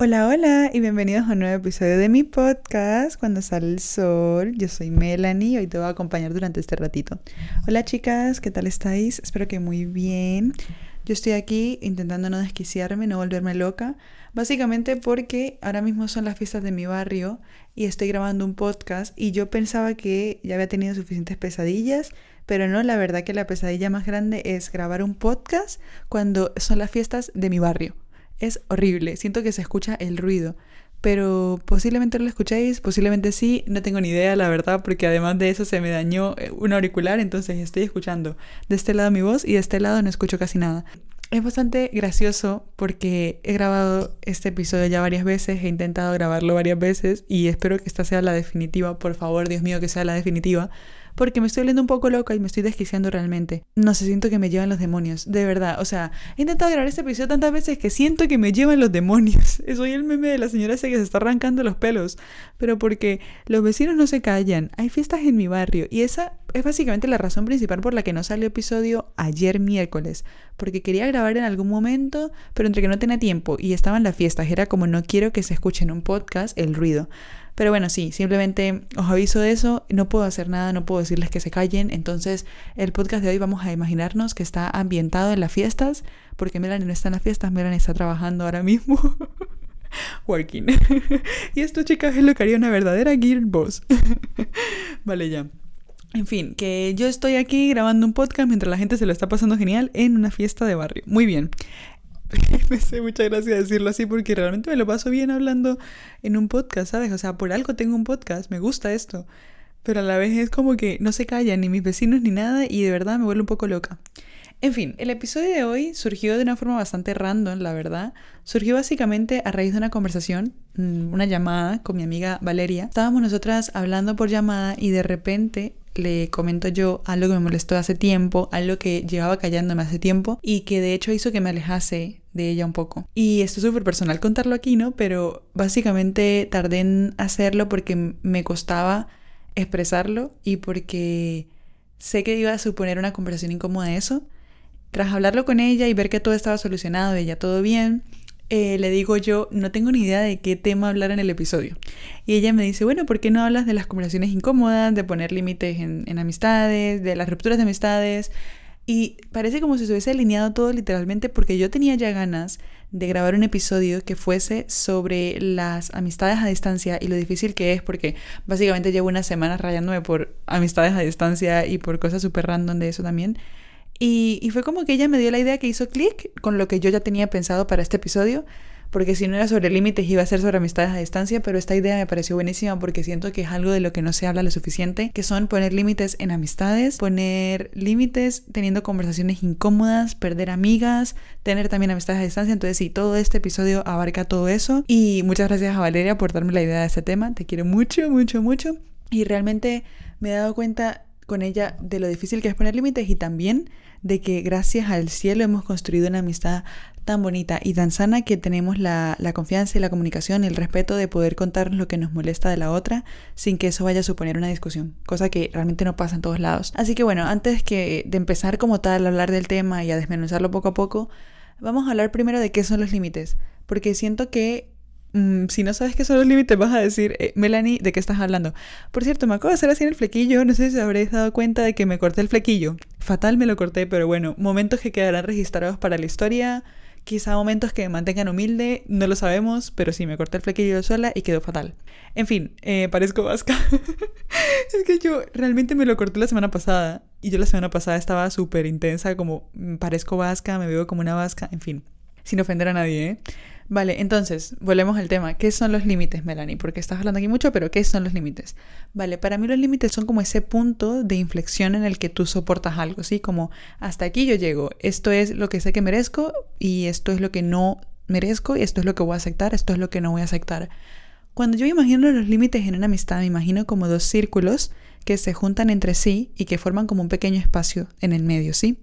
Hola, hola y bienvenidos a un nuevo episodio de mi podcast Cuando sale el sol. Yo soy Melanie y hoy te voy a acompañar durante este ratito. Hola chicas, ¿qué tal estáis? Espero que muy bien. Yo estoy aquí intentando no desquiciarme, no volverme loca, básicamente porque ahora mismo son las fiestas de mi barrio y estoy grabando un podcast y yo pensaba que ya había tenido suficientes pesadillas, pero no, la verdad que la pesadilla más grande es grabar un podcast cuando son las fiestas de mi barrio. Es horrible, siento que se escucha el ruido, pero posiblemente lo escuchéis, posiblemente sí, no tengo ni idea, la verdad, porque además de eso se me dañó eh, un auricular, entonces estoy escuchando de este lado mi voz y de este lado no escucho casi nada. Es bastante gracioso porque he grabado este episodio ya varias veces, he intentado grabarlo varias veces y espero que esta sea la definitiva, por favor, Dios mío, que sea la definitiva, porque me estoy volviendo un poco loca y me estoy desquiciando realmente. No sé, siento que me llevan los demonios, de verdad. O sea, he intentado grabar este episodio tantas veces que siento que me llevan los demonios. Soy el meme de la señora esa que se está arrancando los pelos, pero porque los vecinos no se callan. Hay fiestas en mi barrio y esa es básicamente la razón principal por la que no salió episodio ayer miércoles, porque quería grabar en algún momento, pero entre que no tenía tiempo y estaban las fiestas, era como no quiero que se escuche en un podcast el ruido. Pero bueno, sí, simplemente os aviso de eso, no puedo hacer nada, no puedo decirles que se callen, entonces el podcast de hoy vamos a imaginarnos que está ambientado en las fiestas, porque Melanie no está en las fiestas, Melanie está trabajando ahora mismo. Working. y esto, chicas, es lo que haría una verdadera Gear Boss. vale, ya. En fin, que yo estoy aquí grabando un podcast mientras la gente se lo está pasando genial en una fiesta de barrio. Muy bien. me hace mucha gracia decirlo así porque realmente me lo paso bien hablando en un podcast, ¿sabes? O sea, por algo tengo un podcast, me gusta esto. Pero a la vez es como que no se callan ni mis vecinos ni nada y de verdad me vuelve un poco loca. En fin, el episodio de hoy surgió de una forma bastante random, la verdad. Surgió básicamente a raíz de una conversación, mm, una llamada con mi amiga Valeria. Estábamos nosotras hablando por llamada y de repente le comento yo algo que me molestó hace tiempo, algo que llevaba callándome hace tiempo y que de hecho hizo que me alejase de ella un poco. Y esto es súper personal contarlo aquí, ¿no? Pero básicamente tardé en hacerlo porque me costaba expresarlo y porque sé que iba a suponer una conversación incómoda eso. Tras hablarlo con ella y ver que todo estaba solucionado, ella todo bien, eh, le digo yo, no tengo ni idea de qué tema hablar en el episodio. Y ella me dice, bueno, ¿por qué no hablas de las conversaciones incómodas, de poner límites en, en amistades, de las rupturas de amistades? Y parece como si se hubiese alineado todo literalmente porque yo tenía ya ganas de grabar un episodio que fuese sobre las amistades a distancia y lo difícil que es porque básicamente llevo unas semanas rayándome por amistades a distancia y por cosas súper random de eso también. Y, fue como que ella me dio la idea que hizo clic con lo que yo ya tenía pensado para este episodio, porque si no era sobre límites iba a ser sobre amistades a distancia, pero esta idea me pareció buenísima porque siento que es algo de lo que no se habla lo suficiente, que son poner límites en amistades, poner límites teniendo conversaciones incómodas, perder amigas, tener también amistades a distancia, entonces sí, todo este episodio abarca todo eso. Y muchas gracias a Valeria por darme la idea de este tema, te quiero mucho, mucho, mucho. Y realmente me he dado cuenta con ella de lo difícil que es poner límites y también de que gracias al cielo hemos construido una amistad tan bonita y tan sana que tenemos la, confianza y la comunicación y el respeto de poder contarnos lo que nos molesta de la otra sin que eso vaya a suponer una discusión, cosa que realmente no pasa en todos lados. Así que bueno, antes que de empezar como tal a hablar del tema y a desmenuzarlo poco a poco, vamos a hablar primero de qué son los límites, porque siento que Mm, si no sabes qué son los límites, vas a decir, eh, Melanie, ¿de qué estás hablando? Por cierto, me acabo de hacer así en el flequillo, no sé si habréis dado cuenta de que me corté el flequillo. Fatal me lo corté, pero bueno, momentos que quedarán registrados para la historia, quizá momentos que mantengan humilde, no lo sabemos, pero sí, me corté el flequillo sola y quedó fatal. En fin, eh, parezco vasca. es que yo realmente me lo corté la semana pasada y yo la semana pasada estaba súper intensa, como mm, parezco vasca, me veo como una vasca, en fin, sin ofender a nadie, ¿eh? Vale, entonces, volvemos al tema. ¿Qué son los límites, Melanie? Porque estás hablando aquí mucho, pero ¿qué son los límites? Vale, para mí los límites son como ese punto de inflexión en el que tú soportas algo, ¿sí? Como hasta aquí yo llego, esto es lo que sé que merezco y esto es lo que no merezco y esto es lo que voy a aceptar, esto es lo que no voy a aceptar. Cuando yo imagino los límites en una amistad, me imagino como dos círculos que se juntan entre sí y que forman como un pequeño espacio en el medio, ¿sí?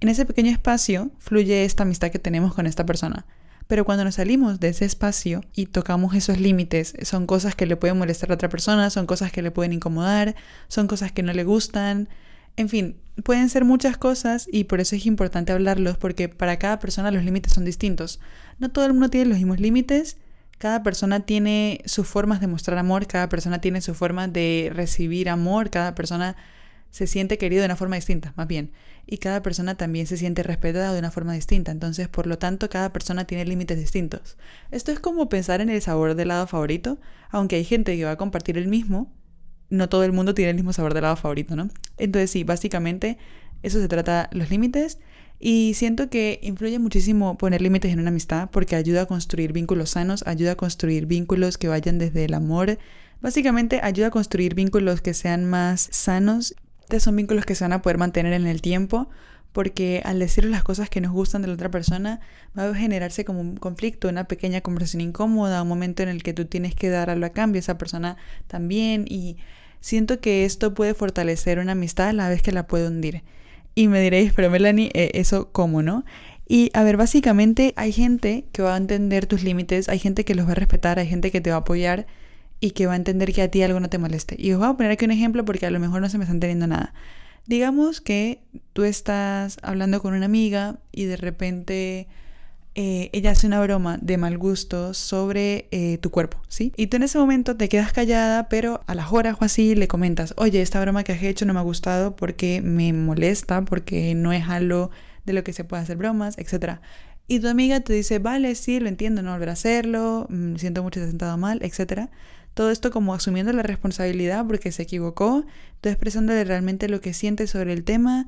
En ese pequeño espacio fluye esta amistad que tenemos con esta persona. Pero cuando nos salimos de ese espacio y tocamos esos límites, son cosas que le pueden molestar a otra persona, son cosas que le pueden incomodar, son cosas que no le gustan, en fin, pueden ser muchas cosas y por eso es importante hablarlos porque para cada persona los límites son distintos. No todo el mundo tiene los mismos límites cada persona tiene sus formas de mostrar amor, cada persona tiene su forma de recibir amor, cada persona se siente querido de una forma distinta, más bien. Y cada persona también se siente respetada de una forma distinta. Entonces, por lo tanto, cada persona tiene límites distintos. Esto es como pensar en el sabor de helado favorito. Aunque hay gente que va a compartir el mismo, no todo el mundo tiene el mismo sabor de helado favorito, ¿no? Entonces, sí, básicamente eso se trata los límites. Y siento que influye muchísimo poner límites en una amistad porque ayuda a construir vínculos sanos, ayuda a construir vínculos que vayan desde el amor. Básicamente ayuda a construir vínculos que sean más sanos son vínculos que se van a poder mantener en el tiempo porque al decir las cosas que nos gustan de la otra persona va a generarse como un conflicto, una pequeña conversación incómoda, un momento en el que tú tienes que dar algo a cambio, esa persona también y siento que esto puede fortalecer una amistad a la vez que la puede hundir. Y me diréis, pero Melanie, eh, ¿eso cómo no? Y a ver, básicamente hay gente que va a entender tus límites, hay gente que los va a respetar, hay gente que te va a apoyar y que va a entender que a ti algo no te moleste. Y os voy a poner aquí un ejemplo porque a lo mejor no se me está entendiendo nada. Digamos que tú estás hablando con una amiga y de repente eh, ella hace una broma de mal gusto sobre eh, tu cuerpo, ¿sí? Y tú en ese momento te quedas callada, pero a las horas o así le comentas, oye, esta broma que has hecho no me ha gustado porque me molesta, porque no es algo de lo que se puede hacer bromas, etc. Y tu amiga te dice, vale, sí, lo entiendo, no volver a hacerlo, mm, siento mucho, te he sentado mal, etc. Todo esto como asumiendo la responsabilidad porque se equivocó, tú expresándole realmente lo que siente sobre el tema,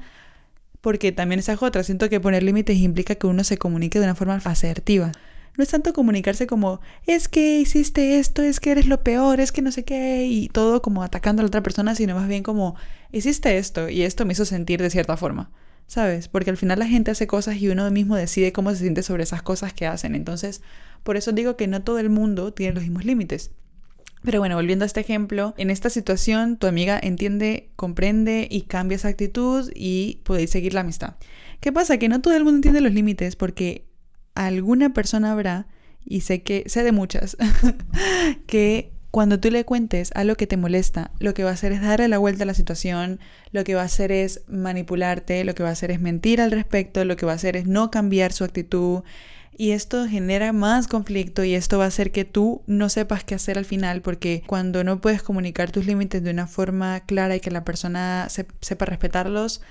porque también esa es otra, siento que poner límites implica que uno se comunique de una forma asertiva. No es tanto comunicarse como, es que hiciste esto, es que eres lo peor, es que no sé qué, y todo como atacando a la otra persona, sino más bien como, hiciste esto y esto me hizo sentir de cierta forma. ¿Sabes? Porque al final la gente hace cosas y uno mismo decide cómo se siente sobre esas cosas que hacen. Entonces, por eso digo que no todo el mundo tiene los mismos límites. Pero bueno, volviendo a este ejemplo, en esta situación tu amiga entiende, comprende y cambia esa actitud y podéis seguir la amistad. ¿Qué pasa? Que no todo el mundo entiende los límites porque alguna persona habrá, y sé que sé de muchas, que cuando tú le cuentes algo que te molesta, lo que va a hacer es darle la vuelta a la situación, lo que va a hacer es manipularte, lo que va a hacer es mentir al respecto, lo que va a hacer es no cambiar su actitud, y esto genera más conflicto y esto va a hacer que tú no sepas qué hacer al final porque cuando no puedes comunicar tus límites de una forma clara y que la persona sepa respetarlos,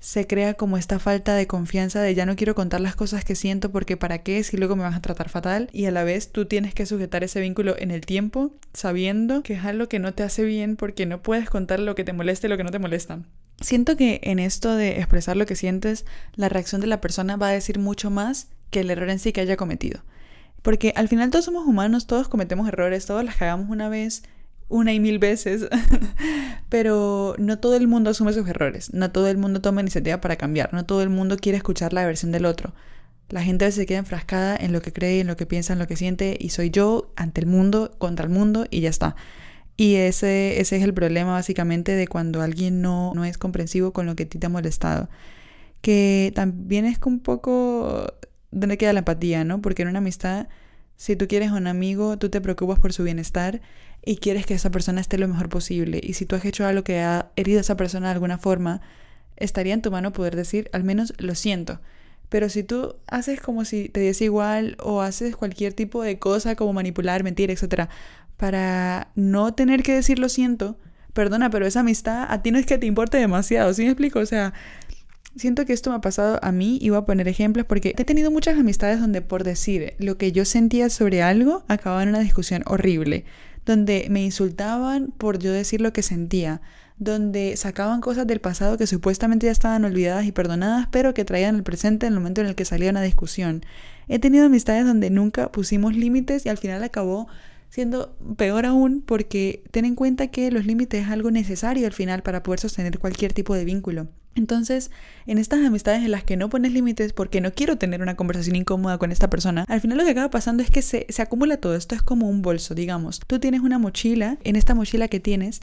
se crea como esta falta de confianza de ya no quiero contar las cosas que siento porque para qué si luego me vas a tratar fatal y a la vez tú tienes que sujetar ese vínculo en el tiempo sabiendo que es algo que no te hace bien porque no puedes contar lo que te molesta y lo que no te molesta. Siento que en esto de expresar lo que sientes, la reacción de la persona va a decir mucho más que el error en sí que haya cometido. Porque al final todos somos humanos, todos cometemos errores, todos las cagamos una vez, una y mil veces, pero no todo el mundo asume sus errores, no todo el mundo toma iniciativa para cambiar, no todo el mundo quiere escuchar la versión del otro. La gente se queda enfrascada en lo que cree, en lo que piensa, en lo que siente, y soy yo ante el mundo, contra el mundo, y ya está. Y ese, ese es el problema básicamente de cuando alguien no, no es comprensivo con lo que a ti te ha molestado. Que también es un poco ¿dónde queda la empatía, no? Porque en una amistad, si tú quieres a un amigo, tú te preocupas por su bienestar y quieres que esa persona esté lo mejor posible. Y si tú has hecho algo que ha herido a esa persona de alguna forma, estaría en tu mano poder decir, al menos lo siento. Pero si tú haces como si te diese igual o haces cualquier tipo de cosa como manipular, mentir, etcétera, para no tener que decir lo siento, perdona, pero esa amistad a ti no es que te importe demasiado, ¿sí me explico? O sea, Siento que esto me ha pasado a mí y voy a poner ejemplos porque he tenido muchas amistades donde por decir lo que yo sentía sobre algo acababa en una discusión horrible, donde me insultaban por yo decir lo que sentía, donde sacaban cosas del pasado que supuestamente ya estaban olvidadas y perdonadas, pero que traían el presente en el momento en el que salía una discusión. He tenido amistades donde nunca pusimos límites y al final acabó siendo peor aún porque ten en cuenta que los límites es algo necesario al final para poder sostener cualquier tipo de vínculo. Entonces, en estas amistades en las que no pones límites porque no quiero tener una conversación incómoda con esta persona, al final lo que acaba pasando es que se, acumula todo. Esto es como un bolso, digamos. Tú tienes una mochila, en esta mochila que tienes,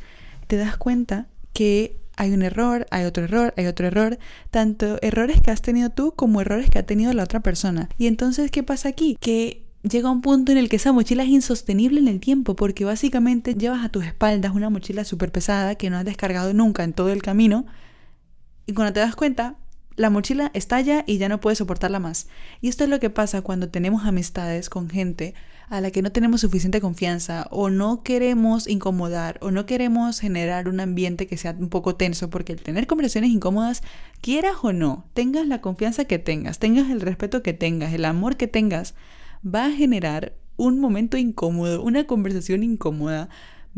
te das cuenta que hay un error, hay otro error, hay otro error, tanto errores que has tenido tú como errores que ha tenido la otra persona. Y entonces, ¿qué pasa aquí? Que llega un punto en el que esa mochila es insostenible en el tiempo porque básicamente llevas a tus espaldas una mochila súper pesada que no has descargado nunca en todo el camino y cuando te das cuenta, la mochila estalla y ya no puedes soportarla más. Y esto es lo que pasa cuando tenemos amistades con gente a la que no tenemos suficiente confianza o no queremos incomodar o no queremos generar un ambiente que sea un poco tenso, porque el tener conversaciones incómodas, quieras o no, tengas la confianza que tengas, tengas el respeto que tengas, el amor que tengas, va a generar un momento incómodo, una conversación incómoda,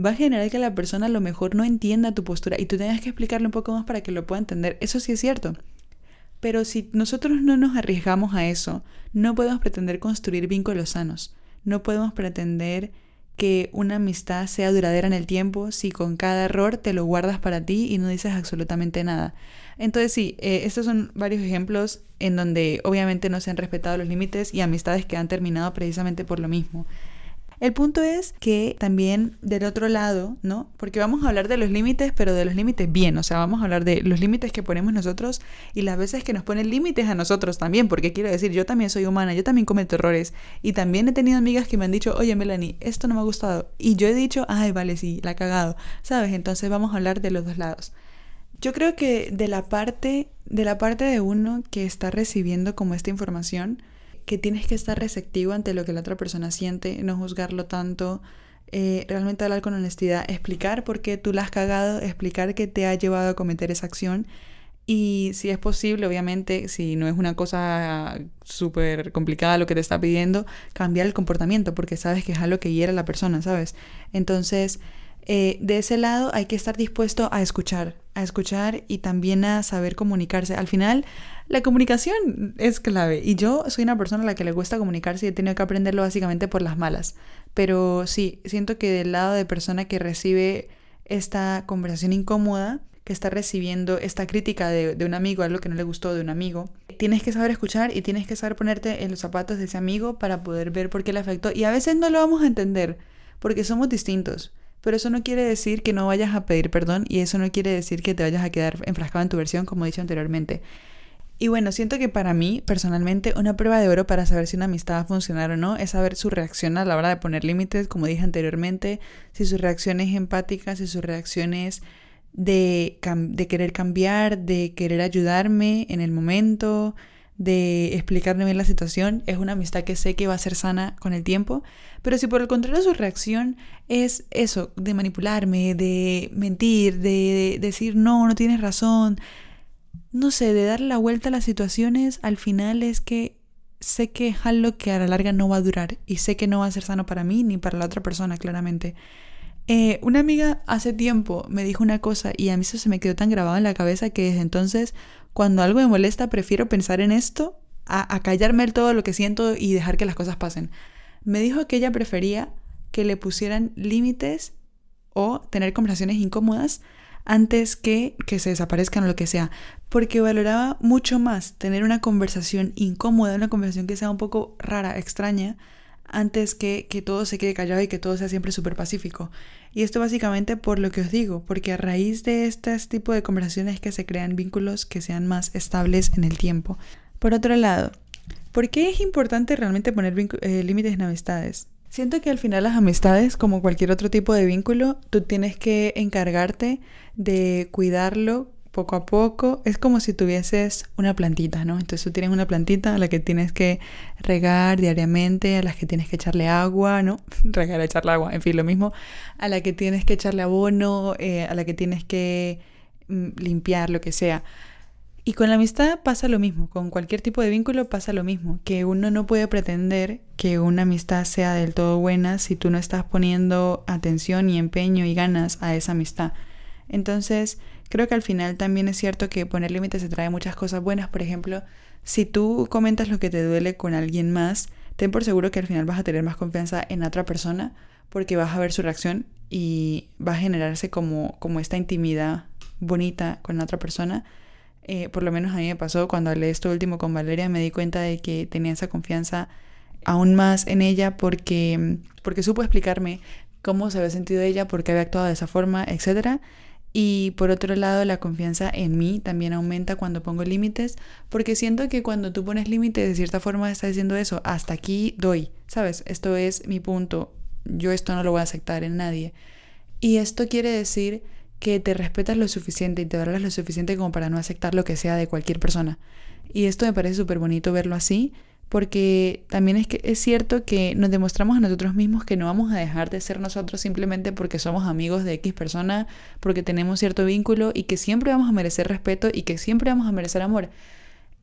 va a generar que la persona a lo mejor no entienda tu postura y tú tengas que explicarle un poco más para que lo pueda entender. Eso sí es cierto. Pero si nosotros no nos arriesgamos a eso, no podemos pretender construir vínculos sanos. No podemos pretender que una amistad sea duradera en el tiempo si con cada error te lo guardas para ti y no dices absolutamente nada. Entonces sí, eh, estos son varios ejemplos en donde obviamente no se han respetado los límites y amistades que han terminado precisamente por lo mismo. El punto es que también del otro lado, ¿no? Porque vamos a hablar de los límites, pero de los límites bien, o sea, vamos a hablar de los límites que ponemos nosotros y las veces que nos ponen límites a nosotros también, porque quiero decir, yo también soy humana, yo también cometo errores y también he tenido amigas que me han dicho, oye Melanie, esto no me ha gustado y yo he dicho, ay, vale, sí, la he cagado, ¿sabes? Entonces vamos a hablar de los dos lados. Yo creo que de la parte de la parte de uno que está recibiendo como esta información, que tienes que estar receptivo ante lo que la otra persona siente, no juzgarlo tanto, eh, realmente hablar con honestidad, explicar por qué tú la has cagado, explicar qué te ha llevado a cometer esa acción y si es posible, obviamente, si no es una cosa súper complicada lo que te está pidiendo, cambiar el comportamiento porque sabes que es algo que hiera a la persona, ¿sabes? Entonces, eh, de ese lado hay que estar dispuesto a escuchar, a escuchar y también a saber comunicarse. Al final, la comunicación es clave y yo soy una persona a la que le cuesta comunicarse y he tenido que aprenderlo básicamente por las malas. Pero sí, siento que del lado de persona que recibe esta conversación incómoda, que está recibiendo esta crítica de, de, un amigo, algo que no le gustó de un amigo, tienes que saber escuchar y tienes que saber ponerte en los zapatos de ese amigo para poder ver por qué le afectó. Y a veces no lo vamos a entender, porque somos distintos. Pero eso no quiere decir que no vayas a pedir perdón y eso no quiere decir que te vayas a quedar enfrascado en tu versión, como he dicho anteriormente. Y bueno, siento que para mí, personalmente, una prueba de oro para saber si una amistad va a funcionar o no es saber su reacción a la hora de poner límites, como dije anteriormente, si su reacción es empática, si su reacción es de, de querer cambiar, de querer ayudarme en el momento, de explicarme bien la situación, es una amistad que sé que va a ser sana con el tiempo, pero si por el contrario su reacción es eso, de manipularme, de mentir, de decir no, no tienes razón, no sé, de dar la vuelta a las situaciones, al final es que sé que es algo que a la larga no va a durar y sé que no va a ser sano para mí ni para la otra persona, claramente. Eh, una amiga hace tiempo me dijo una cosa y a mí eso se me quedó tan grabado en la cabeza que desde entonces cuando algo me molesta, prefiero pensar en esto a, callarme todo lo que siento y dejar que las cosas pasen. Me dijo que ella prefería que le pusieran límites o tener conversaciones incómodas antes que que se desaparezcan o lo que sea, porque valoraba mucho más tener una conversación incómoda, una conversación que sea un poco rara, extraña, antes que que todo se quede callado y que todo sea siempre súper pacífico. Y esto básicamente por lo que os digo, porque a raíz de este tipo de conversaciones que se crean vínculos que sean más estables en el tiempo. Por otro lado, ¿por qué es importante realmente poner eh, límites en amistades? Siento que al final las amistades, como cualquier otro tipo de vínculo, tú tienes que encargarte de cuidarlo poco a poco. Es como si tuvieses una plantita, ¿no? Entonces tú tienes una plantita a la que tienes que regar diariamente, a la que tienes que echarle agua, ¿no? regar, echarle agua, en fin, lo mismo. A la que tienes que echarle abono, eh, a la que tienes que mm, limpiar, lo que sea. Y con la amistad pasa lo mismo, con cualquier tipo de vínculo pasa lo mismo, que uno no puede pretender que una amistad sea del todo buena si tú no estás poniendo atención y empeño y ganas a esa amistad. Entonces, Creo que al final también es cierto que poner límites se trae muchas cosas buenas. Por ejemplo, si tú comentas lo que te duele con alguien más, ten por seguro que al final vas a tener más confianza en otra persona porque vas a ver su reacción y va a generarse como, como esta intimidad bonita con otra persona. Eh, por lo menos a mí me pasó cuando hablé esto último con Valeria, me di cuenta de que tenía esa confianza aún más en ella porque, porque supo explicarme cómo se había sentido ella, por qué había actuado de esa forma, etcétera y por otro lado, la confianza en mí también aumenta cuando pongo límites, porque siento que cuando tú pones límites, de cierta forma estás diciendo eso, hasta aquí doy, ¿sabes? Esto es mi punto, yo esto no lo voy a aceptar en nadie. Y esto quiere decir que te respetas lo suficiente y te valoras lo suficiente como para no aceptar lo que sea de cualquier persona. Y esto me parece súper bonito verlo así, porque también es que es cierto que nos demostramos a nosotros mismos que no vamos a dejar de ser nosotros simplemente porque somos amigos de X persona, porque tenemos cierto vínculo y que siempre vamos a merecer respeto y que siempre vamos a merecer amor.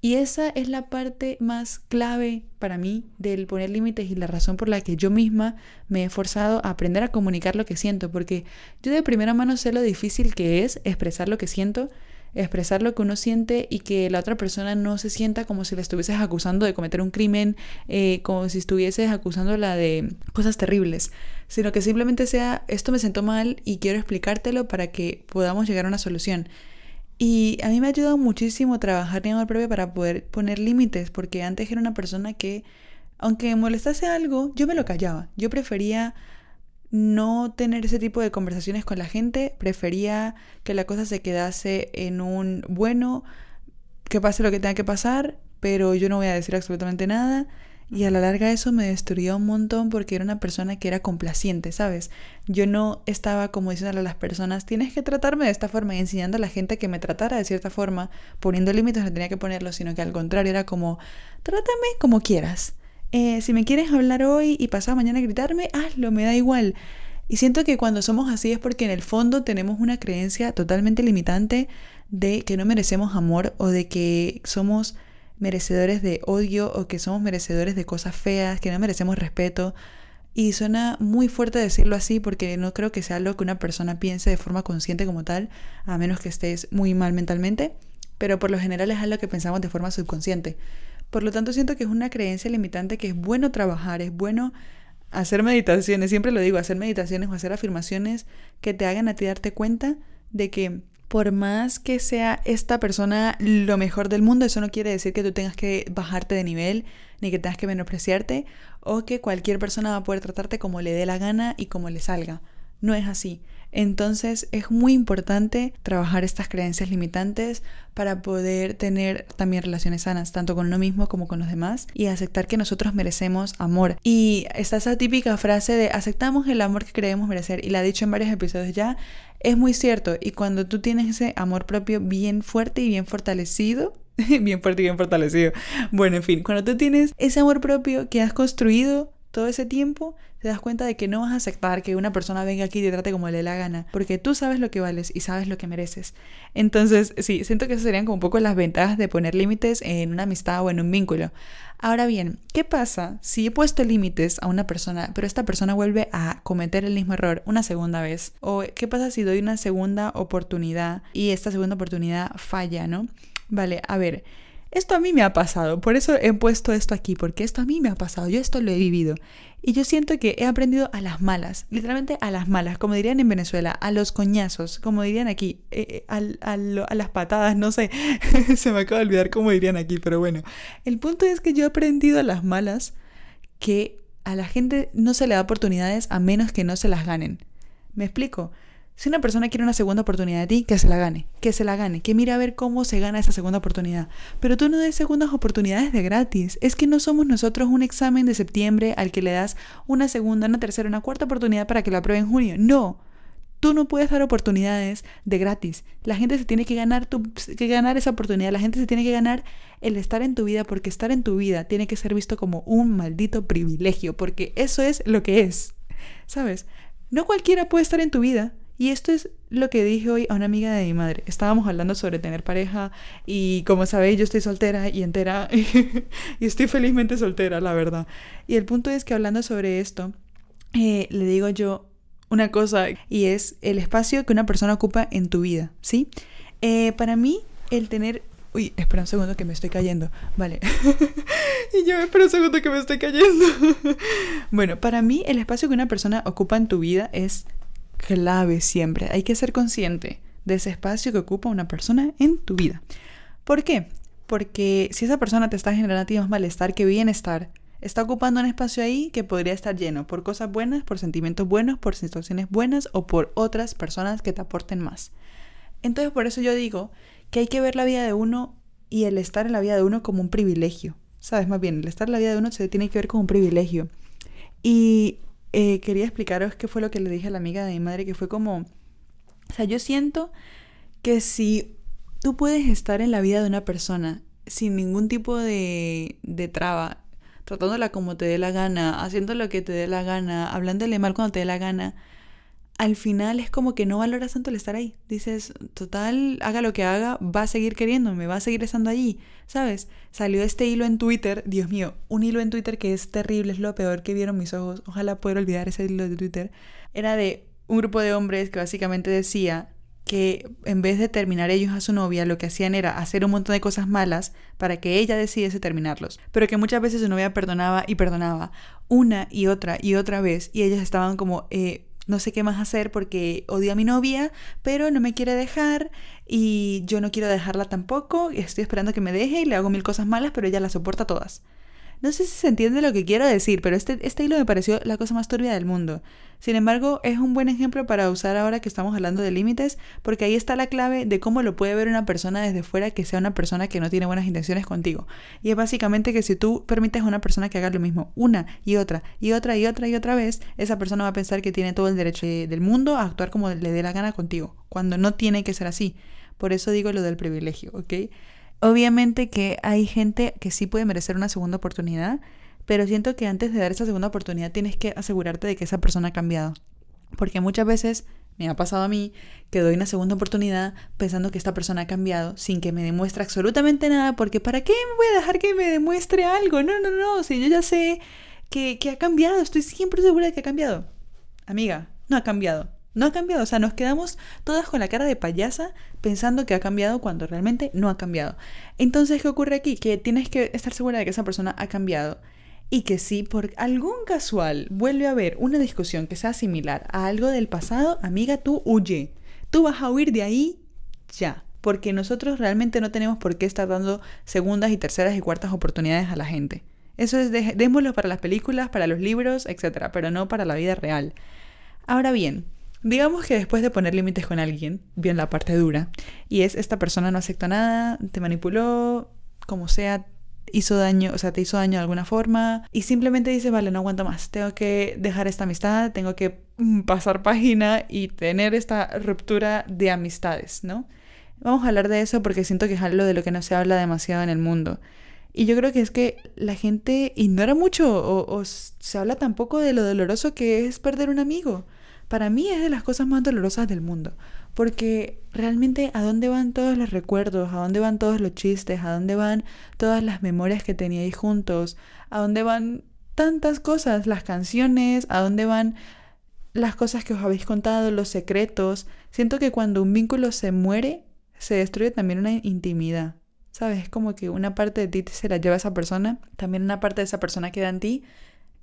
Y esa es la parte más clave para mí del poner límites y la razón por la que yo misma me he esforzado a aprender a comunicar lo que siento, porque yo de primera mano sé lo difícil que es expresar lo que siento, expresar lo que uno siente y que la otra persona no se sienta como si le estuvieses acusando de cometer un crimen, eh, como si estuvieses acusándola de cosas terribles, sino que simplemente sea esto me siento mal y quiero explicártelo para que podamos llegar a una solución. Y a mí me ha ayudado muchísimo trabajar en amor propio para poder poner límites, porque antes era una persona que, aunque molestase algo, yo me lo callaba. Yo prefería no tener ese tipo de conversaciones con la gente, prefería que la cosa se quedase en un bueno, que pase lo que tenga que pasar, pero yo no voy a decir absolutamente nada. Y a la larga eso me destruía un montón porque era una persona que era complaciente, ¿sabes? Yo no estaba como diciéndole a las personas, tienes que tratarme de esta forma y enseñando a la gente que me tratara de cierta forma, poniendo límites no tenía que ponerlos, sino que al contrario era como, trátame como quieras. Eh, si me quieres hablar hoy y pasado mañana gritarme, hazlo, me da igual. Y siento que cuando somos así es porque en el fondo tenemos una creencia totalmente limitante de que no merecemos amor o de que somos merecedores de odio o que somos merecedores de cosas feas, que no merecemos respeto. Y suena muy fuerte decirlo así porque no creo que sea algo que una persona piense de forma consciente como tal, a menos que estés muy mal mentalmente, pero por lo general es algo que pensamos de forma subconsciente. Por lo tanto, siento que es una creencia limitante que es bueno trabajar, es bueno hacer meditaciones, siempre lo digo, hacer meditaciones o hacer afirmaciones que te hagan a ti darte cuenta de que por más que sea esta persona lo mejor del mundo, eso no quiere decir que tú tengas que bajarte de nivel, ni que tengas que menospreciarte, o que cualquier persona va a poder tratarte como le dé la gana y como le salga. No es así. Entonces es muy importante trabajar estas creencias limitantes para poder tener también relaciones sanas, tanto con uno mismo como con los demás, y aceptar que nosotros merecemos amor. Y está esa típica frase de aceptamos el amor que creemos merecer, y la he dicho en varios episodios ya, es muy cierto. Y cuando tú tienes ese amor propio bien fuerte y bien fortalecido, bien fuerte y bien fortalecido. Bueno, en fin, cuando tú tienes ese amor propio que has construido todo ese tiempo, te das cuenta de que no vas a aceptar que una persona venga aquí y te trate como le dé la gana, porque tú sabes lo que vales y sabes lo que mereces. Entonces, sí, siento que esas serían como un poco las ventajas de poner límites en una amistad o en un vínculo. Ahora bien, ¿qué pasa si he puesto límites a una persona, pero esta persona vuelve a cometer el mismo error una segunda vez? ¿O qué pasa si doy una segunda oportunidad y esta segunda oportunidad falla, ¿no? Vale, a ver, esto a mí me ha pasado, por eso he puesto esto aquí, porque esto a mí me ha pasado, yo esto lo he vivido. Y yo siento que he aprendido a las malas, literalmente a las malas, como dirían en Venezuela, a los coñazos, como dirían aquí, eh, eh, a, a, las patadas, no sé, se me acaba de olvidar cómo dirían aquí, pero bueno. El punto es que yo he aprendido a las malas que a la gente no se le da oportunidades a menos que no se las ganen. ¿Me explico? Si una persona quiere una segunda oportunidad de ti, que se la gane, que se la gane, que mire a ver cómo se gana esa segunda oportunidad. Pero tú no des segundas oportunidades de gratis. Es que no somos nosotros un examen de septiembre al que le das una segunda, una tercera, una cuarta oportunidad para que lo apruebe en junio. No. Tú no puedes dar oportunidades de gratis. La gente se tiene que ganar, que ganar esa oportunidad. La gente se tiene que ganar el estar en tu vida porque estar en tu vida tiene que ser visto como un maldito privilegio porque eso es lo que es. ¿Sabes? No cualquiera puede estar en tu vida. Y esto es lo que dije hoy a una amiga de mi madre. Estábamos hablando sobre tener pareja y como sabéis yo estoy soltera y entera y estoy felizmente soltera, la verdad. Y el punto es que hablando sobre esto, eh, le digo yo una cosa y es el espacio que una persona ocupa en tu vida, ¿sí? Eh, para mí el tener... Uy, espera un segundo que me estoy cayendo. Vale. y yo espera un segundo que me estoy cayendo. bueno, para mí el espacio que una persona ocupa en tu vida es clave siempre. Hay que ser consciente de ese espacio que ocupa una persona en tu vida. ¿Por qué? Porque si esa persona te está generando más malestar que bienestar, está ocupando un espacio ahí que podría estar lleno por cosas buenas, por sentimientos buenos, por situaciones buenas o por otras personas que te aporten más. Entonces por eso yo digo que hay que ver la vida de uno y el estar en la vida de uno como un privilegio. ¿Sabes? Más bien, el estar en la vida de uno se tiene que ver como un privilegio. Y eh, quería explicaros qué fue lo que le dije a la amiga de mi madre, que fue como, O sea, yo siento que si tú puedes estar en la vida de una persona sin ningún tipo de, de traba, tratándola como te dé la gana, haciendo lo que te dé la gana, hablándole mal cuando te dé la gana, al final es como que no valoras tanto el estar ahí. Dices, total, haga lo que haga, va a seguir queriéndome, va a seguir estando allí, ¿sabes? Salió este hilo en Twitter, Dios mío, un hilo en Twitter que es terrible, es lo peor que vieron mis ojos, ojalá pueda olvidar ese hilo de Twitter. Era de un grupo de hombres que básicamente decía que en vez de terminar ellos a su novia, lo que hacían era hacer un montón de cosas malas para que ella decidiese terminarlos. Pero que muchas veces su novia perdonaba y perdonaba una y otra y otra vez y ellos estaban como... Eh, no sé qué más hacer porque odio a mi novia, pero no me quiere dejar y yo no quiero dejarla tampoco. Estoy esperando que me deje y le hago mil cosas malas, pero ella las soporta todas. No sé si se entiende lo que quiero decir, pero este, este hilo me pareció la cosa más turbia del mundo. Sin embargo, es un buen ejemplo para usar ahora que estamos hablando de límites, porque ahí está la clave de cómo lo puede ver una persona desde fuera que sea una persona que no tiene buenas intenciones contigo. Y es básicamente que si tú permites a una persona que haga lo mismo una y otra y otra y otra y otra vez, esa persona va a pensar que tiene todo el derecho del mundo a actuar como le dé la gana contigo, cuando no tiene que ser así. Por eso digo lo del privilegio, ¿ok? Obviamente que hay gente que sí puede merecer una segunda oportunidad, pero siento que antes de dar esa segunda oportunidad tienes que asegurarte de que esa persona ha cambiado. Porque muchas veces me ha pasado a mí que doy una segunda oportunidad pensando que esta persona ha cambiado sin que me demuestre absolutamente nada, porque ¿para qué me voy a dejar que me demuestre algo? No, no, no, si yo ya sé que, que ha cambiado, estoy siempre segura de que ha cambiado. Amiga, no ha cambiado. No ha cambiado, o sea, nos quedamos todas con la cara de payasa pensando que ha cambiado cuando realmente no ha cambiado. Entonces, ¿qué ocurre aquí? Que tienes que estar segura de que esa persona ha cambiado y que si por algún casual vuelve a haber una discusión que sea similar a algo del pasado, amiga, tú huye. Tú vas a huir de ahí ya. Porque nosotros realmente no tenemos por qué estar dando segundas y terceras y cuartas oportunidades a la gente. Eso es, démoslo para las películas, para los libros, etc. Pero no para la vida real. Ahora bien, Digamos que después de poner límites con alguien, bien la parte dura, y es esta persona no aceptó nada, te manipuló, como sea, hizo daño, o sea, te hizo daño de alguna forma, y simplemente dice, vale, no aguanto más, tengo que dejar esta amistad, tengo que mm, pasar página y tener esta ruptura de amistades, ¿no? Vamos a hablar de eso porque siento que es algo de lo que no se habla demasiado en el mundo. Y yo creo que es que la gente ignora mucho o, o se habla tampoco de lo doloroso que es perder un amigo para mí es de las cosas más dolorosas del mundo, porque realmente a dónde van todos los recuerdos, a dónde van todos los chistes, a dónde van todas las memorias que teníais juntos, a dónde van tantas cosas, las canciones, a dónde van las cosas que os habéis contado, los secretos. Siento que cuando un vínculo se muere, se destruye también una intimidad. ¿Sabes? Es como que una parte de ti se la lleva esa persona, también una parte de esa persona queda en ti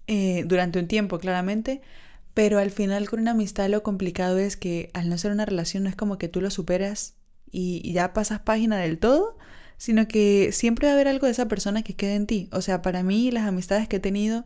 eh, durante un tiempo, claramente, pero al final con una amistad lo complicado es que al no ser una relación no es como que tú lo superas y, ya pasas página del todo, sino que siempre va a haber algo de esa persona que quede en ti. O sea, para mí las amistades que he tenido,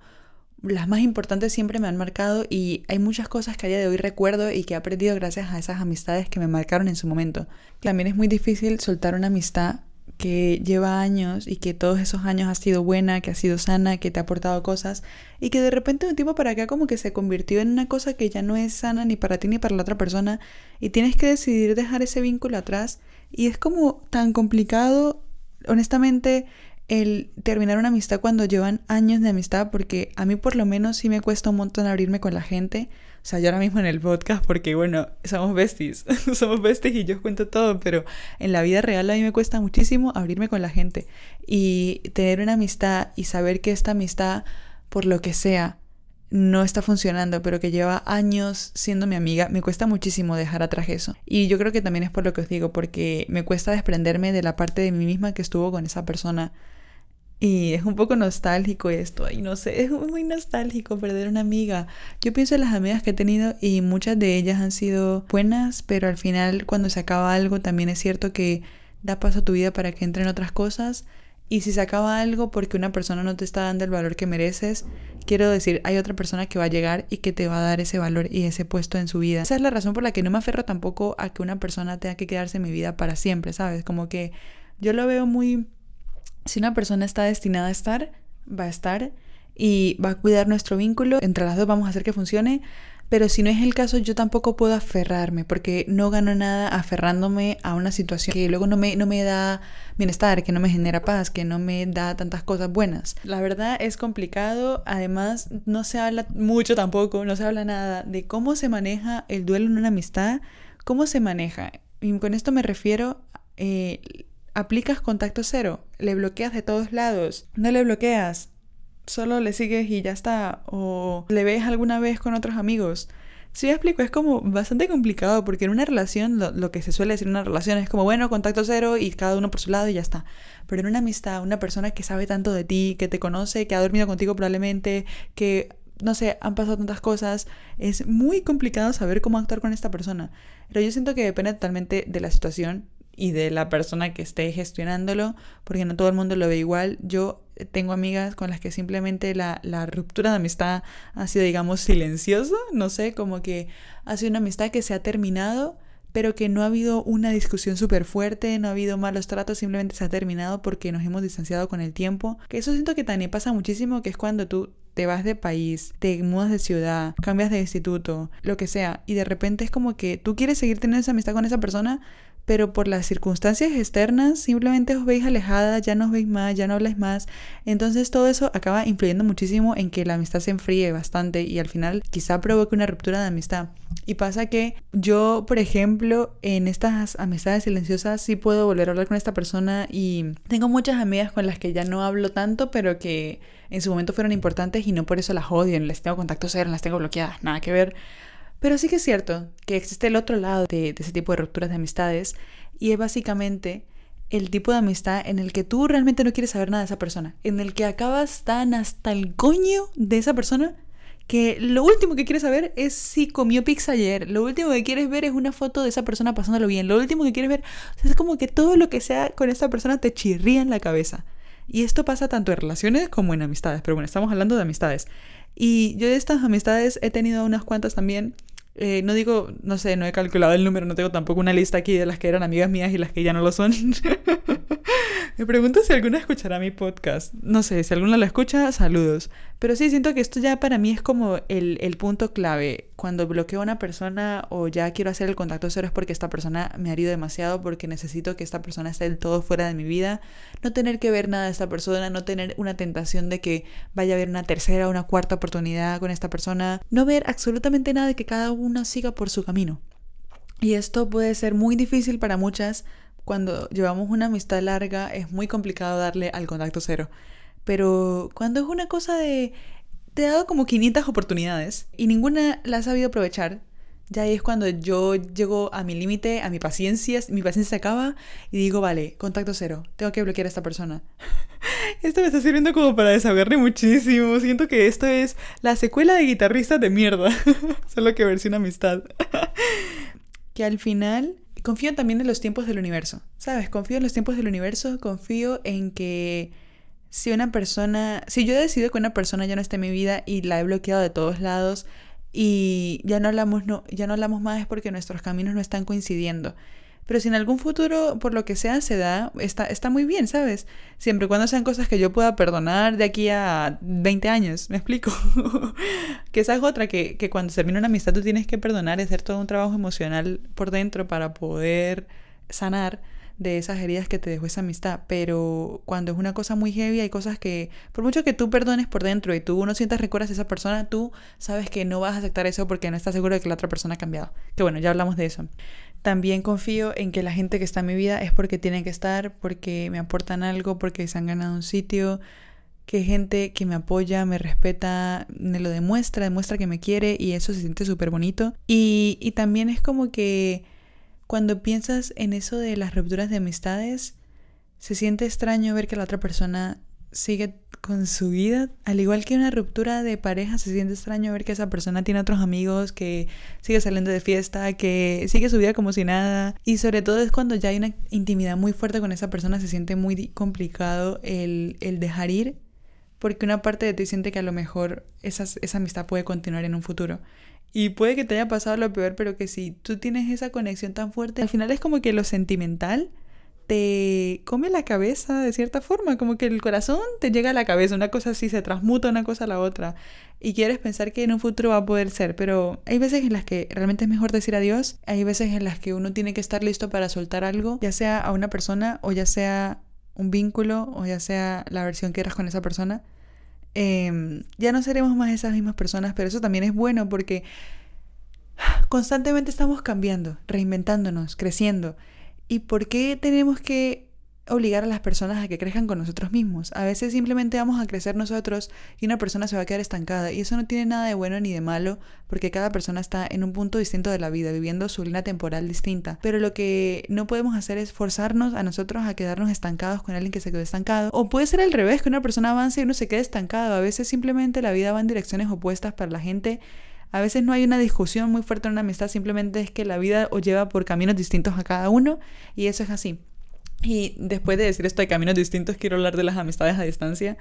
las más importantes siempre me han marcado y hay muchas cosas que a día de hoy recuerdo y que he aprendido gracias a esas amistades que me marcaron en su momento. También es muy difícil soltar una amistad que lleva años y que todos esos años ha sido buena, que ha sido sana, que te ha aportado cosas y que de repente un tiempo para acá como que se convirtió en una cosa que ya no es sana ni para ti ni para la otra persona y tienes que decidir dejar ese vínculo atrás y es como tan complicado, honestamente, el terminar una amistad cuando llevan años de amistad porque a mí por lo menos sí me cuesta un montón abrirme con la gente sea, yo ahora mismo en el podcast, porque bueno, somos besties, somos besties y yo os cuento todo, pero en la vida real a mí me cuesta muchísimo abrirme con la gente y tener una amistad y saber que esta amistad, por lo que sea, no está funcionando, pero que lleva años siendo mi amiga, me cuesta muchísimo dejar atrás eso. Y yo creo que también es por lo que os digo, porque me cuesta desprenderme de la parte de mí misma que estuvo con esa persona y es un poco nostálgico esto, y no sé, es muy nostálgico perder una amiga. Yo pienso en las amigas que he tenido y muchas de ellas han sido buenas, pero al final cuando se acaba algo también es cierto que da paso a tu vida para que entren otras cosas. Y si se acaba algo porque una persona no te está dando el valor que mereces, quiero decir, hay otra persona que va a llegar y que te va a dar ese valor y ese puesto en su vida. Esa es la razón por la que no me aferro tampoco a que una persona tenga que quedarse en mi vida para siempre, ¿sabes? Como que yo lo veo muy si una persona está destinada a estar, va a estar y va a cuidar nuestro vínculo. Entre las dos vamos a hacer que funcione. Pero si no es el caso, yo tampoco puedo aferrarme, porque no gano nada aferrándome a una situación que luego no me, no me da bienestar, que no me genera paz, que no me da tantas cosas buenas. La verdad es complicado, además no se habla mucho tampoco, no se habla nada de cómo se maneja el duelo en una amistad, cómo se maneja. Y con esto me refiero, eh, aplicas contacto cero, le bloqueas de todos lados, no le bloqueas, solo le sigues y ya está, o le ves alguna vez con otros amigos. Si me explico, es como bastante complicado porque en una relación, lo, que se suele decir en una relación es como, bueno, contacto cero y cada uno por su lado y ya está. Pero en una amistad, una persona que sabe tanto de ti, que te conoce, que ha dormido contigo probablemente, que, no sé, han pasado tantas cosas, es muy complicado saber cómo actuar con esta persona. Pero yo siento que depende totalmente de la situación y de la persona que esté gestionándolo, porque no todo el mundo lo ve igual. Yo tengo amigas con las que simplemente la, la, ruptura de amistad ha sido, digamos, silenciosa, no sé, como que ha sido una amistad que se ha terminado, pero que no ha habido una discusión súper fuerte, no ha habido malos tratos, simplemente se ha terminado porque nos hemos distanciado con el tiempo. Que eso siento que también pasa muchísimo, que es cuando tú te vas de país, te mudas de ciudad, cambias de instituto, lo que sea, y de repente es como que tú quieres seguir teniendo esa amistad con esa persona, pero por las circunstancias externas simplemente os veis alejadas, ya no os veis más, ya no habláis más. Entonces todo eso acaba influyendo muchísimo en que la amistad se enfríe bastante y al final quizá provoque una ruptura de amistad. Y pasa que yo, por ejemplo, en estas amistades silenciosas sí puedo volver a hablar con esta persona y tengo muchas amigas con las que ya no hablo tanto, pero que en su momento fueron importantes y no por eso las odio, les tengo contacto cero, las tengo bloqueadas, nada que ver. Pero sí que es cierto que existe el otro lado de, ese tipo de rupturas de amistades y es básicamente el tipo de amistad en el que tú realmente no quieres saber nada de esa persona, en el que acabas tan hasta el coño de esa persona que lo último que quieres saber es si comió pizza ayer, lo último que quieres ver es una foto de esa persona pasándolo bien, lo último que quieres ver es como que todo lo que sea con esa persona te chirría en la cabeza. Y esto pasa tanto en relaciones como en amistades, pero bueno, estamos hablando de amistades. Y yo de estas amistades he tenido unas cuantas también eh, no digo, no sé, no he calculado el número, no tengo tampoco una lista aquí de las que eran amigas mías y las que ya no lo son. Me pregunto si alguna escuchará mi podcast. No sé, si alguna lo escucha, saludos. Pero sí, siento que esto ya para mí es como el, el punto clave. Cuando bloqueo a una persona o ya quiero hacer el contacto cero es porque esta persona me ha herido demasiado, porque necesito que esta persona esté del todo fuera de mi vida. No tener que ver nada de esta persona, no tener una tentación de que vaya a haber una tercera o una cuarta oportunidad con esta persona. No ver absolutamente nada de que cada uno siga por su camino. Y esto puede ser muy difícil para muchas cuando llevamos una amistad larga es muy complicado darle al contacto cero. Pero cuando es una cosa de... Te he dado como 500 oportunidades y ninguna la has sabido aprovechar. Ya es cuando yo llego a mi límite, a mi paciencia, mi paciencia se acaba y digo, vale, contacto cero, tengo que bloquear a esta persona. esto me está sirviendo como para desahogarme muchísimo. Siento que esto es la secuela de guitarrista de mierda, solo que versión amistad. que al final confío también en los tiempos del universo, ¿sabes? Confío en los tiempos del universo, confío en que si una persona, si yo he decidido que una persona ya no está en mi vida y la he bloqueado de todos lados y ya no hablamos, no, ya no hablamos más es porque nuestros caminos no están coincidiendo. Pero si en algún futuro, por lo que sea, se da, está, está muy bien, ¿sabes? Siempre y cuando sean cosas que yo pueda perdonar de aquí a 20 años, ¿me explico? que esa es otra, que, que cuando se termina una amistad tú tienes que perdonar y hacer todo un trabajo emocional por dentro para poder sanar de esas heridas que te dejó esa amistad. Pero cuando es una cosa muy heavy, hay cosas que, por mucho que tú perdones por dentro y tú no sientas recuerdas a esa persona, tú sabes que no vas a aceptar eso porque no estás seguro de que la otra persona ha cambiado. Que bueno, ya hablamos de eso. También confío en que la gente que está en mi vida es porque tienen que estar, porque me aportan algo, porque se han ganado un sitio, que gente que me apoya, me respeta, me lo demuestra, demuestra que me quiere y eso se siente súper bonito. Y, y también es como que cuando piensas en eso de las rupturas de amistades, se siente extraño ver que la otra persona sigue con su vida. Al igual que una ruptura de pareja, se siente extraño ver que esa persona tiene otros amigos, que sigue saliendo de fiesta, que sigue su vida como si nada. Y sobre todo es cuando ya hay una intimidad muy fuerte con esa persona, se siente muy complicado el, el dejar ir, porque una parte de ti siente que a lo mejor esa, esa amistad puede continuar en un futuro. Y puede que te haya pasado lo peor, pero que si tú tienes esa conexión tan fuerte, al final es como que lo sentimental te come la cabeza de cierta forma, como que el corazón te llega a la cabeza, una cosa así se transmuta una cosa a la otra y quieres pensar que en un futuro va a poder ser, pero hay veces en las que realmente es mejor decir adiós, hay veces en las que uno tiene que estar listo para soltar algo, ya sea a una persona o ya sea un vínculo o ya sea la versión que eras con esa persona. Em, ya no seremos más esas mismas personas, pero eso también es bueno porque constantemente estamos cambiando, reinventándonos, creciendo. ¿Y por qué tenemos que obligar a las personas a que crezcan con nosotros mismos? A veces simplemente vamos a crecer nosotros y una persona se va a quedar estancada. Y eso no tiene nada de bueno ni de malo, porque cada persona está en un punto distinto de la vida, viviendo su línea temporal distinta. Pero lo que no podemos hacer es forzarnos a nosotros a quedarnos estancados con alguien que se quedó estancado. O puede ser al revés, que una persona avance y uno se quede estancado. A veces simplemente la vida va en direcciones opuestas para la gente a veces no hay una discusión muy fuerte en una amistad, simplemente es que la vida os lleva por caminos distintos a cada uno y eso es así. Y después de decir esto de caminos distintos, quiero hablar de las amistades a distancia,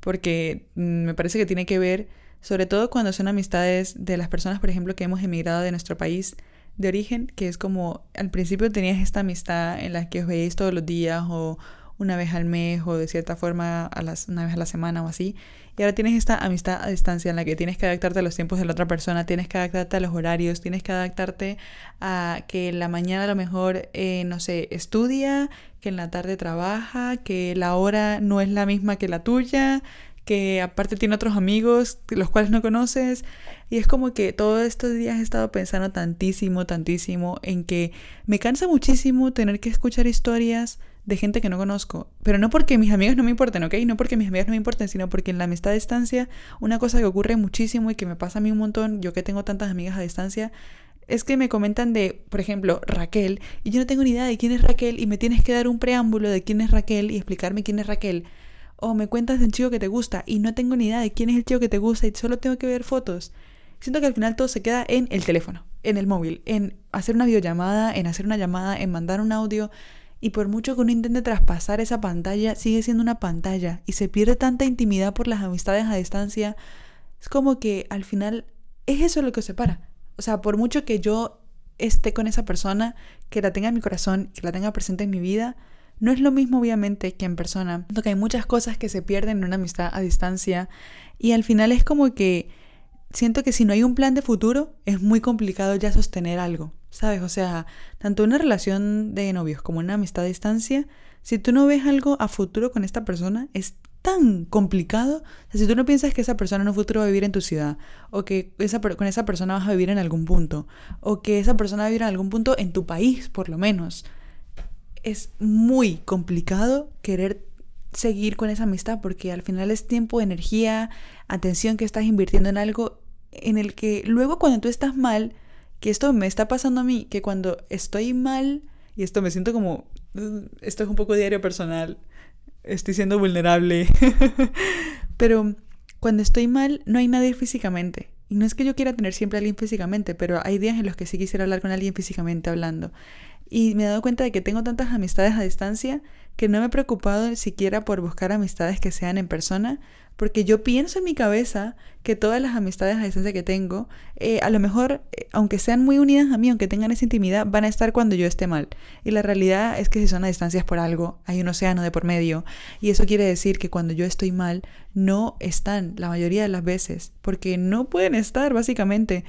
porque mm, me parece que tiene que ver, sobre todo cuando son amistades de las personas, por ejemplo, que hemos emigrado de nuestro país de origen, que es como al principio tenías esta amistad en la que os veis todos los días o una vez al mes o de cierta forma a las, una vez a la semana o así. Y ahora tienes esta amistad a distancia en la que tienes que adaptarte a los tiempos de la otra persona, tienes que adaptarte a los horarios, tienes que adaptarte a que en la mañana a lo mejor, eh, no sé, estudia, que en la tarde trabaja, que la hora no es la misma que la tuya, que aparte tiene otros amigos, los cuales no conoces. Y es como que todos estos días he estado pensando tantísimo, tantísimo en que me cansa muchísimo tener que escuchar historias de gente que no conozco. Pero no porque mis amigos no me importen, ¿ok? No porque mis amigos no me importen, sino porque en la amistad a distancia, una cosa que ocurre muchísimo y que me pasa a mí un montón, yo que tengo tantas amigas a distancia, es que me comentan de, por ejemplo, Raquel, y yo no tengo ni idea de quién es Raquel, y me tienes que dar un preámbulo de quién es Raquel y explicarme quién es Raquel. O me cuentas de un chico que te gusta, y no tengo ni idea de quién es el chico que te gusta, y solo tengo que ver fotos. Siento que al final todo se queda en el teléfono, en el móvil, en hacer una videollamada, en hacer una llamada, en mandar un audio. Y por mucho que uno intente traspasar esa pantalla, sigue siendo una pantalla y se pierde tanta intimidad por las amistades a distancia. Es como que al final es eso lo que os separa. O sea, por mucho que yo esté con esa persona, que la tenga en mi corazón, que la tenga presente en mi vida, no es lo mismo obviamente que en persona. Porque hay muchas cosas que se pierden en una amistad a distancia y al final es como que siento que si no hay un plan de futuro, es muy complicado ya sostener algo. ¿Sabes? O sea, tanto una relación de novios como una amistad a distancia, si tú no ves algo a futuro con esta persona, es tan complicado. Si tú no piensas que esa persona en un futuro va a vivir en tu ciudad, o que esa, con esa persona vas a vivir en algún punto, o que esa persona va a vivir en algún punto en tu país, por lo menos, es muy complicado querer seguir con esa amistad porque al final es tiempo, energía, atención que estás invirtiendo en algo en el que luego cuando tú estás mal, que esto me está pasando a mí, que cuando estoy mal, y esto me siento como, esto es un poco diario personal, estoy siendo vulnerable, pero cuando estoy mal no hay nadie físicamente. Y no es que yo quiera tener siempre a alguien físicamente, pero hay días en los que sí quisiera hablar con alguien físicamente hablando. Y me he dado cuenta de que tengo tantas amistades a distancia que no me he preocupado siquiera por buscar amistades que sean en persona, porque yo pienso en mi cabeza que todas las amistades a distancia que tengo, eh, a lo mejor, eh, aunque sean muy unidas a mí, aunque tengan esa intimidad, van a estar cuando yo esté mal. Y la realidad es que si son a distancias por algo, hay un océano de por medio. Y eso quiere decir que cuando yo estoy mal, no están la mayoría de las veces, porque no pueden estar, básicamente.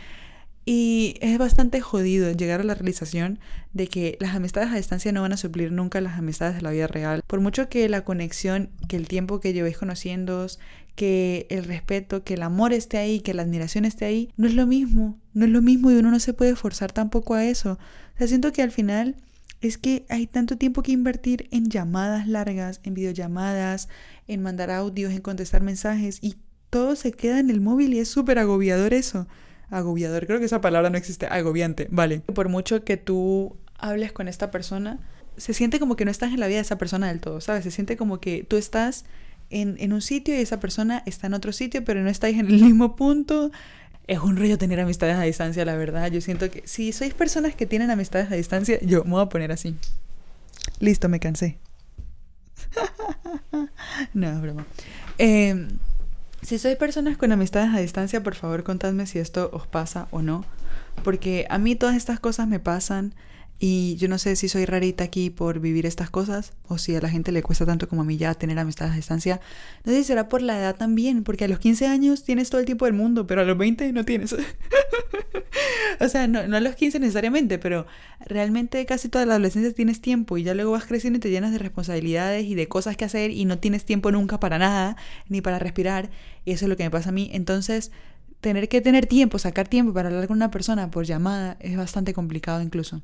Y es bastante jodido llegar a la realización de que las amistades a distancia no van a suplir nunca las amistades de la vida real. Por mucho que la conexión, que el tiempo que llevéis conociéndoos, que el respeto, que el amor esté ahí, que la admiración esté ahí, no es lo mismo. No es lo mismo y uno no se puede forzar tampoco a eso. O sea, siento que al final es que hay tanto tiempo que invertir en llamadas largas, en videollamadas, en mandar audios, en contestar mensajes y todo se queda en el móvil y es súper agobiador eso agobiador. Creo que esa palabra no existe. Agobiante, vale. Por mucho que tú hables con esta persona, se siente como que no estás en la vida de esa persona del todo, ¿sabes? Se siente como que tú estás en, en un sitio y esa persona está en otro sitio, pero no estáis en el mismo punto. Es un rollo tener amistades a distancia, la verdad. Yo siento que si sois personas que tienen amistades a distancia, yo me voy a poner así. Listo, me cansé. no, es broma. Eh, si sois personas con amistades a distancia, por favor contadme si esto os pasa o no. Porque a mí todas estas cosas me pasan Y yo no sé si soy rarita aquí por vivir estas cosas o si a la gente le cuesta tanto como a mí ya tener amistades a distancia. No sé si será por la edad también, porque a los 15 años tienes todo el tiempo del mundo, pero a los 20 no tienes. o sea, no, a los 15 necesariamente, pero realmente casi toda la adolescencia tienes tiempo y ya luego vas creciendo y te llenas de responsabilidades y de cosas que hacer y no tienes tiempo nunca para nada, ni para respirar. Y eso es lo que me pasa a mí. Entonces, tener que tener tiempo, sacar tiempo para hablar con una persona por llamada es bastante complicado incluso.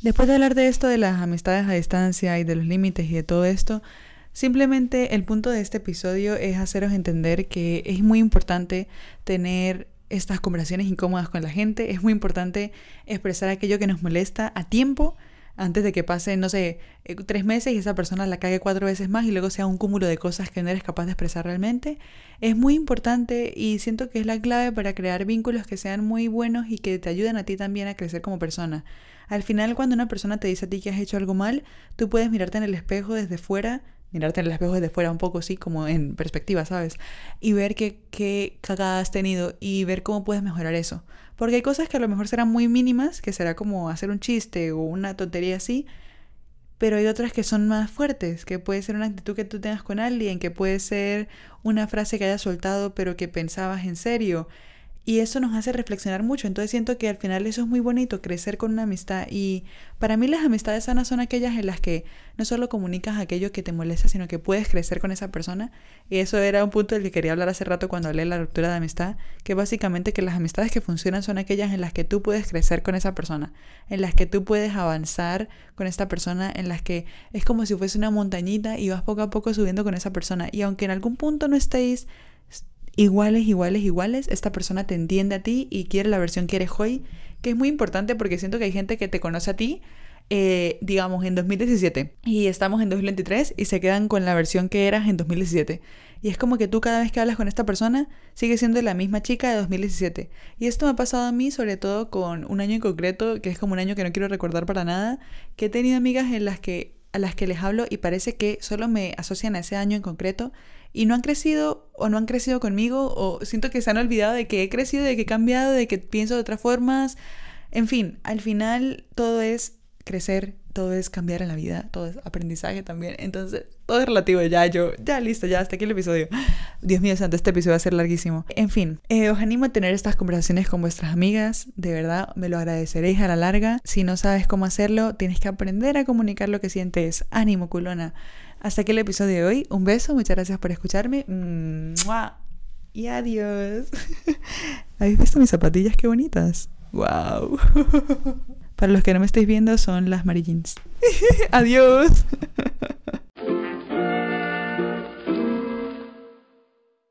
Después de hablar de esto, de las amistades a distancia y de los límites y de todo esto, simplemente el punto de este episodio es haceros entender que es muy importante tener estas conversaciones incómodas con la gente, es muy importante expresar aquello que nos molesta a tiempo antes de que pasen, no sé, eh, tres meses y esa persona la cague cuatro veces más y luego sea un cúmulo de cosas que no eres capaz de expresar realmente. Es muy importante y siento que es la clave para crear vínculos que sean muy buenos y que te ayuden a ti también a crecer como persona. Al final, cuando una persona te dice a ti que has hecho algo mal, tú puedes mirarte en el espejo desde fuera, mirarte en el espejo desde fuera un poco, sí, como en perspectiva, ¿sabes? Y ver qué, qué cagada has tenido y ver cómo puedes mejorar eso. Porque hay cosas que a lo mejor serán muy mínimas, que será como hacer un chiste o una tontería así, pero hay otras que son más fuertes, que puede ser una actitud que tú tengas con alguien, que puede ser una frase que hayas soltado pero que pensabas en serio, y eso nos hace reflexionar mucho. Entonces siento que al final eso es muy bonito, crecer con una amistad. Y para mí las amistades sanas son aquellas en las que no solo comunicas aquello que te molesta, sino que puedes crecer con esa persona. Y eso era un punto del que quería hablar hace rato cuando hablé de la ruptura de amistad, que básicamente que las amistades que funcionan son aquellas en las que tú puedes crecer con esa persona, en las que tú puedes avanzar con esta persona, en las que es como si fuese una montañita y vas poco a poco subiendo con esa persona. Y aunque en algún punto no estéis iguales, iguales, iguales, esta persona te entiende a ti y quiere la versión que eres hoy, que es muy importante porque siento que hay gente que te conoce a ti, eh, digamos, en 2017 y estamos en 2023 y se quedan con la versión que eras en 2017. Y es como que tú cada vez que hablas con esta persona sigues siendo la misma chica de 2017. Y esto me ha pasado a mí sobre todo con un año en concreto, que es como un año que no quiero recordar para nada, que he tenido amigas en las que a las que les hablo y parece que solo me asocian a ese año en concreto y no han crecido o no han crecido conmigo o siento que se han olvidado de que he crecido, de que he cambiado, de que pienso de otras formas. En fin, al final todo es crecer, todo es cambiar en la vida, todo es aprendizaje también. Entonces, todo es relativo. Ya, yo, ya listo, ya hasta aquí el episodio. Dios mío, santo, este episodio va a ser larguísimo. En fin, eh, os animo a tener estas conversaciones con vuestras amigas. De verdad, me lo agradeceréis a la larga. Si no sabes cómo hacerlo, tienes que aprender a comunicar lo que sientes. Ánimo, culona. Hasta aquí el episodio de hoy. Un beso, muchas gracias por escucharme. Y adiós. ¿Habéis visto mis zapatillas? Qué bonitas. ¡Wow! Para los que no me estáis viendo, son las Mary adiós.